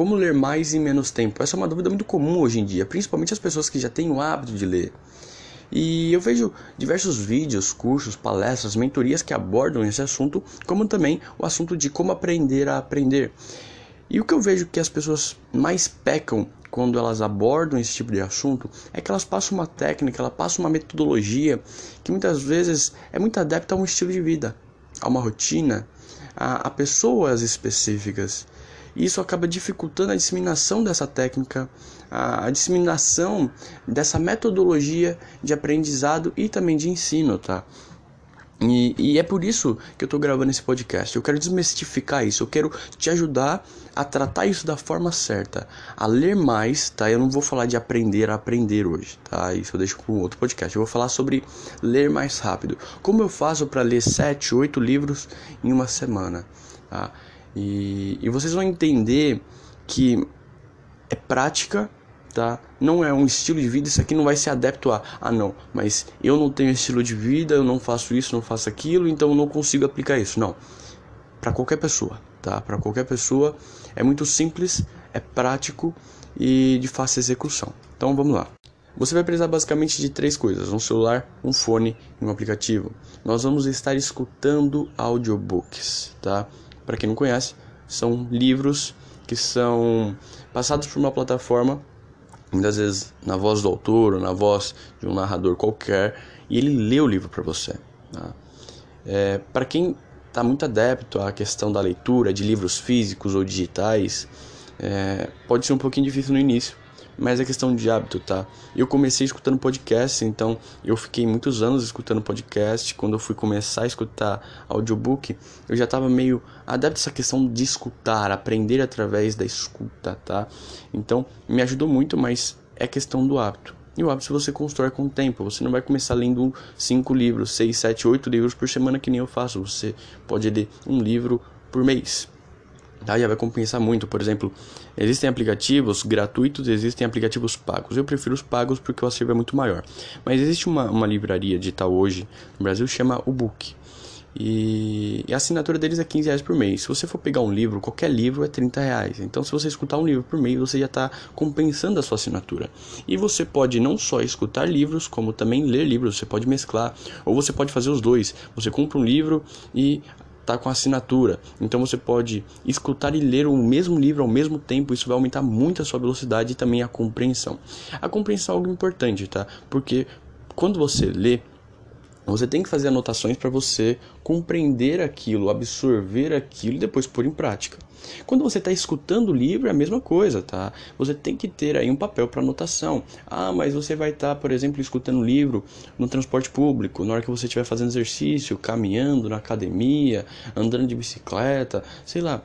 Como ler mais em menos tempo? Essa é uma dúvida muito comum hoje em dia, principalmente as pessoas que já têm o hábito de ler. E eu vejo diversos vídeos, cursos, palestras, mentorias que abordam esse assunto, como também o assunto de como aprender a aprender. E o que eu vejo que as pessoas mais pecam quando elas abordam esse tipo de assunto é que elas passam uma técnica, elas passam uma metodologia que muitas vezes é muito adepta a um estilo de vida, a uma rotina, a, a pessoas específicas. E isso acaba dificultando a disseminação dessa técnica, a, disseminação dessa metodologia de aprendizado e também de ensino, tá? E, e, é por isso que eu estou gravando esse podcast. Eu quero desmistificar isso. Eu quero te ajudar a tratar isso da forma certa, a ler mais, tá? Eu não vou falar de aprender a aprender hoje, tá? Isso eu deixo para um outro podcast. Eu vou falar sobre ler mais rápido. Como eu faço para ler 7, 8 livros em uma semana, tá? E, e vocês vão entender que é prática, tá? Não é um estilo de vida, isso aqui não vai ser adepto a, ah não, mas eu não tenho estilo de vida, eu não faço isso, não faço aquilo, então eu não consigo aplicar isso. Não. Para qualquer pessoa, tá? Para qualquer pessoa é muito simples, é prático e de fácil execução. Então vamos lá. Você vai precisar basicamente de três coisas: um celular, um fone e um aplicativo. Nós vamos estar escutando audiobooks, tá? Para quem não conhece, são livros que são passados por uma plataforma, muitas vezes na voz do autor ou na voz de um narrador qualquer, e ele lê o livro para você. Tá? É, para quem está muito adepto à questão da leitura de livros físicos ou digitais, é, pode ser um pouquinho difícil no início, mas é questão de hábito, tá? Eu comecei escutando podcast, então eu fiquei muitos anos escutando podcast. Quando eu fui começar a escutar audiobook, eu já estava meio adepto a essa questão de escutar, aprender através da escuta, tá? Então me ajudou muito, mas é questão do hábito. E o hábito você constrói com o tempo. Você não vai começar lendo cinco livros, seis, sete, oito livros por semana que nem eu faço. Você pode ler um livro por mês tá? vai compensar muito. Por exemplo, existem aplicativos gratuitos, existem aplicativos pagos. Eu prefiro os pagos porque o acervo é muito maior. Mas existe uma, uma livraria digital hoje no Brasil chama o Book. E, a assinatura deles é 15 reais por mês. Se você for pegar um livro, qualquer livro é 30 reais. Então, se você escutar um livro por mês, você já está compensando a sua assinatura. E você pode não só escutar livros, como também ler livros. Você pode mesclar, ou você pode fazer os dois. Você compra um livro e com assinatura. Então você pode escutar e ler o mesmo livro ao mesmo tempo, isso vai aumentar muito a sua velocidade e também a compreensão. A compreensão é algo importante, tá? Porque quando você lê, você tem que fazer anotações para você compreender aquilo, absorver aquilo e depois pôr em prática. Quando você está escutando o livro é a mesma coisa, tá? Você tem que ter aí um papel para anotação. Ah, mas você vai estar, tá, por exemplo, escutando o livro no transporte público, na hora que você estiver fazendo exercício, caminhando na academia, andando de bicicleta, sei lá.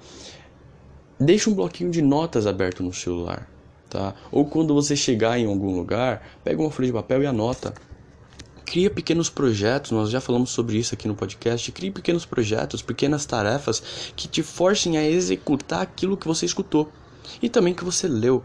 Deixa um bloquinho de notas aberto no celular, tá? Ou quando você chegar em algum lugar, pega uma folha de papel e anota cria pequenos projetos, nós já falamos sobre isso aqui no podcast. Crie pequenos projetos, pequenas tarefas que te forcem a executar aquilo que você escutou e também que você leu.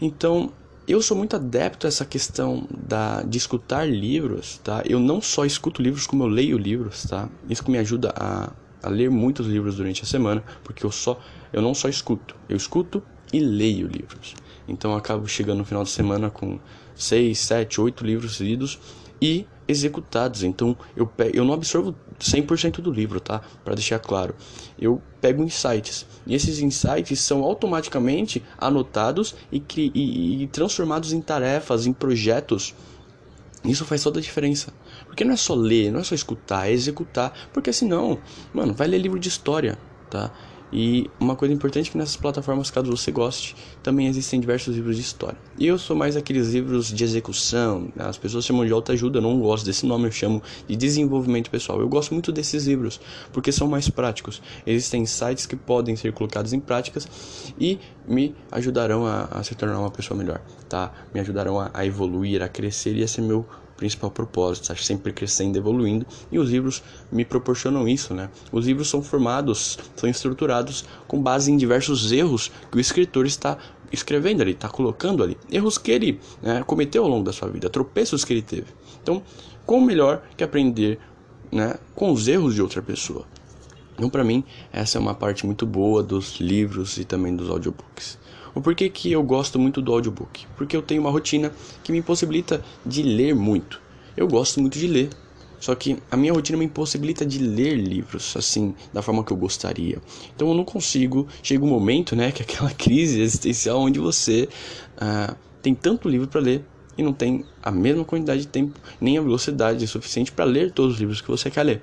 Então, eu sou muito adepto a essa questão da, de escutar livros, tá? Eu não só escuto livros, como eu leio livros, tá? Isso que me ajuda a, a ler muitos livros durante a semana, porque eu só eu não só escuto, eu escuto e leio livros. Então eu acabo chegando no final de semana com 6, 7, 8 livros lidos e executados. Então eu, pego, eu não absorvo 100% do livro, tá? Para deixar claro. Eu pego insights. E esses insights são automaticamente anotados e, e, e transformados em tarefas, em projetos. Isso faz toda a diferença. Porque não é só ler, não é só escutar, é executar. Porque senão, mano, vai ler livro de história, tá? E uma coisa importante é que nessas plataformas, caso você goste, também existem diversos livros de história. E eu sou mais aqueles livros de execução, né? as pessoas chamam de autoajuda, eu não gosto desse nome, eu chamo de desenvolvimento pessoal. Eu gosto muito desses livros, porque são mais práticos. Existem sites que podem ser colocados em práticas e me ajudarão a, a se tornar uma pessoa melhor, tá? Me ajudarão a, a evoluir, a crescer e esse é meu principal propósito, estar sempre crescendo, evoluindo, e os livros me proporcionam isso, né? Os livros são formados, são estruturados com base em diversos erros que o escritor está escrevendo ali, está colocando ali, erros que ele né, cometeu ao longo da sua vida, tropeços que ele teve. Então, como melhor que aprender né, com os erros de outra pessoa? Então, para mim, essa é uma parte muito boa dos livros e também dos audiobooks. O porquê que eu gosto muito do audiobook? Porque eu tenho uma rotina que me impossibilita de ler muito. Eu gosto muito de ler, só que a minha rotina me impossibilita de ler livros assim, da forma que eu gostaria. Então eu não consigo. Chega um momento, né, que é aquela crise existencial onde você uh, tem tanto livro para ler e não tem a mesma quantidade de tempo, nem a velocidade suficiente para ler todos os livros que você quer ler.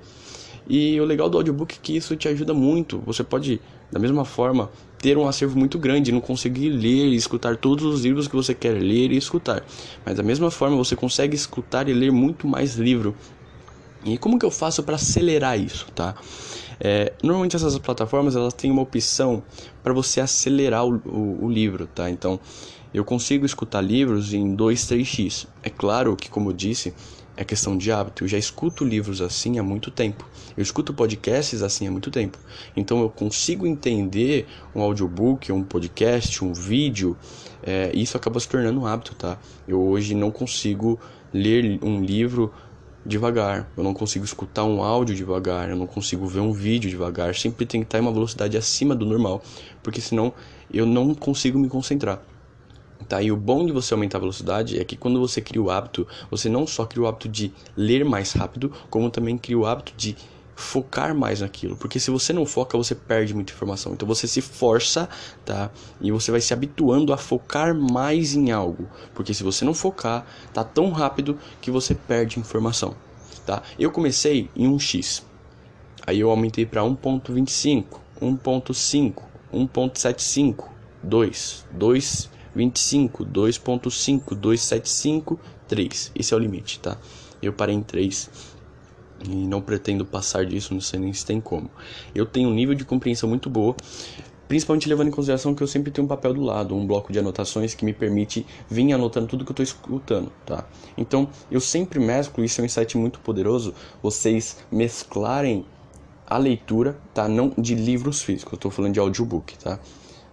E o legal do audiobook é que isso te ajuda muito. Você pode, da mesma forma, ter um acervo muito grande, não conseguir ler e escutar todos os livros que você quer ler e escutar. Mas da mesma forma, você consegue escutar e ler muito mais livro. E como que eu faço para acelerar isso, tá? É, normalmente essas plataformas elas têm uma opção para você acelerar o, o, o livro, tá? Então eu consigo escutar livros em 2, 3x. É claro que, como eu disse, é questão de hábito. Eu já escuto livros assim há muito tempo. Eu escuto podcasts assim há muito tempo. Então eu consigo entender um audiobook, um podcast, um vídeo. É, isso acaba se tornando um hábito, tá? Eu hoje não consigo ler um livro devagar. Eu não consigo escutar um áudio devagar. Eu não consigo ver um vídeo devagar. Sempre estar em uma velocidade acima do normal, porque senão eu não consigo me concentrar. Tá? E o bom de você aumentar a velocidade é que quando você cria o hábito, você não só cria o hábito de ler mais rápido, como também cria o hábito de focar mais naquilo, porque se você não foca, você perde muita informação. Então você se força, tá? E você vai se habituando a focar mais em algo, porque se você não focar, tá tão rápido que você perde informação, tá? Eu comecei em 1x. Aí eu aumentei para 1.25, 1.5, 1.75, 2, 2 25, 2.5, 275, 3. Esse é o limite, tá? Eu parei em 3 e não pretendo passar disso, não sei nem se tem como. Eu tenho um nível de compreensão muito boa, principalmente levando em consideração que eu sempre tenho um papel do lado, um bloco de anotações que me permite vir anotando tudo que eu estou escutando, tá? Então, eu sempre mesclo, isso é um insight muito poderoso, vocês mesclarem a leitura, tá? Não de livros físicos, eu estou falando de audiobook, tá?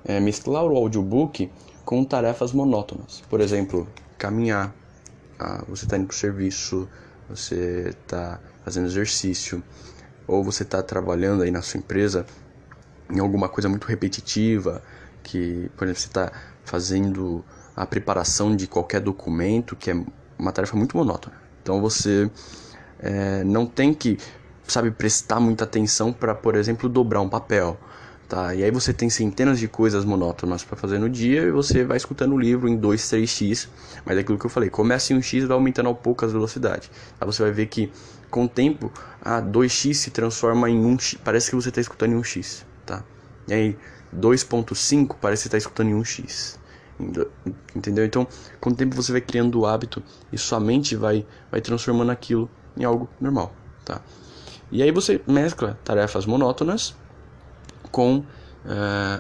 É, mesclar o audiobook com tarefas monótonas. Por exemplo, caminhar, ah, você está indo para o serviço, você está fazendo exercício, ou você está trabalhando aí na sua empresa em alguma coisa muito repetitiva, que, por exemplo, você está fazendo a preparação de qualquer documento, que é uma tarefa muito monótona. Então você é, não tem que, sabe, prestar muita atenção para, por exemplo, dobrar um papel Tá? E aí você tem centenas de coisas monótonas para fazer no dia e você vai escutando o livro em 2, 3x. Mas é aquilo que eu falei, começa em 1x e vai aumentando ao pouco as velocidades. Tá? Você vai ver que com o tempo, a 2x se transforma em 1x, parece que você está escutando em 1x. Tá? E aí 2.5 parece que está escutando em 1x. Entendeu? Então, com o tempo você vai criando o hábito e sua mente vai, vai transformando aquilo em algo normal. Tá? E aí você mescla tarefas monótonas com uh,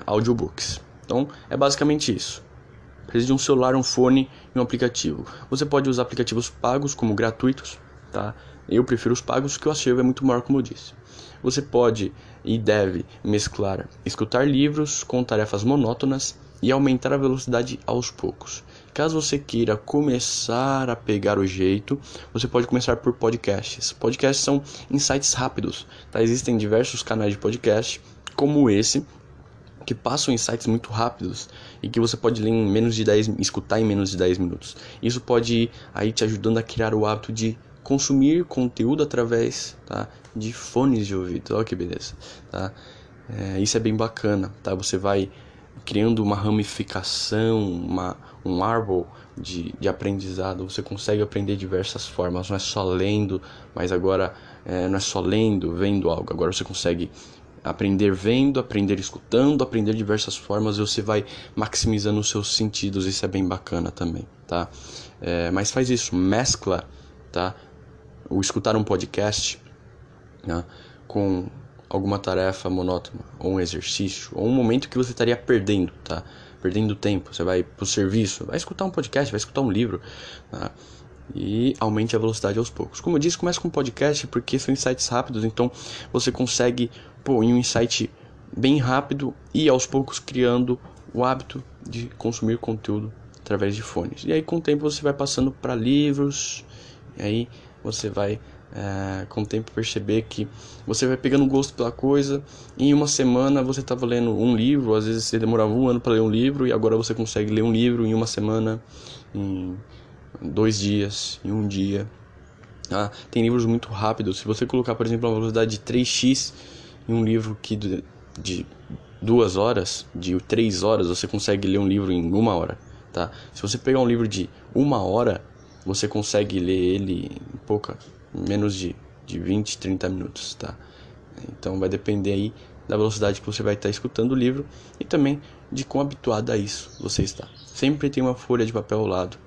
audiobooks. Então é basicamente isso. Precisa de um celular, um fone e um aplicativo. Você pode usar aplicativos pagos como gratuitos, tá? Eu prefiro os pagos, que o acervo é muito maior, como eu disse. Você pode e deve mesclar escutar livros com tarefas monótonas e aumentar a velocidade aos poucos. Caso você queira começar a pegar o jeito, você pode começar por podcasts. Podcasts são insights rápidos, tá? Existem diversos canais de podcast como esse, que passam insights muito rápidos e que você pode ler em menos de 10, escutar em menos de 10 minutos. Isso pode ir aí te ajudando a criar o hábito de consumir conteúdo através tá, de fones de ouvido. Olha que beleza, tá? É, isso é bem bacana, tá? Você vai criando uma ramificação, uma, um árbol de, de aprendizado. Você consegue aprender de diversas formas, não é só lendo, mas agora é, não é só lendo, vendo algo. Agora você consegue aprender vendo, aprender escutando, aprender de diversas formas, você vai maximizando os seus sentidos, isso é bem bacana também, tá? É, mas faz isso, mescla, tá? O escutar um podcast, né? Com alguma tarefa monótona, ou um exercício, ou um momento que você estaria perdendo, tá? Perdendo tempo, você vai pro serviço, vai escutar um podcast, vai escutar um livro, tá? E aumente a velocidade aos poucos. Como eu disse, começa com podcast porque são insights rápidos, então você consegue pô, em um insight bem rápido e aos poucos criando o hábito de consumir conteúdo através de fones. E aí com o tempo você vai passando para livros, e aí você vai é, com o tempo perceber que você vai pegando gosto pela coisa. Em uma semana você estava lendo um livro, às vezes você demorava um ano para ler um livro e agora você consegue ler um livro em uma semana, em dois dias, em um dia. Ah, tem livros muito rápidos. Se você colocar, por exemplo, uma velocidade de 3x em um livro que de, de duas horas, de três horas, você consegue ler um livro em uma hora, tá? Se você pegar um livro de uma hora, você consegue ler ele em pouca, menos de, de 20, 30 minutos, tá? Então vai depender aí da velocidade que você vai estar escutando o livro e também de quão habituado a isso você está. Sempre tem uma folha de papel ao lado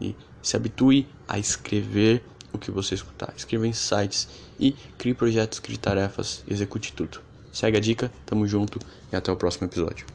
e se habitue a escrever o que você escutar. Escreva em sites e crie projetos, crie tarefas, execute tudo. Segue a dica, tamo junto e até o próximo episódio.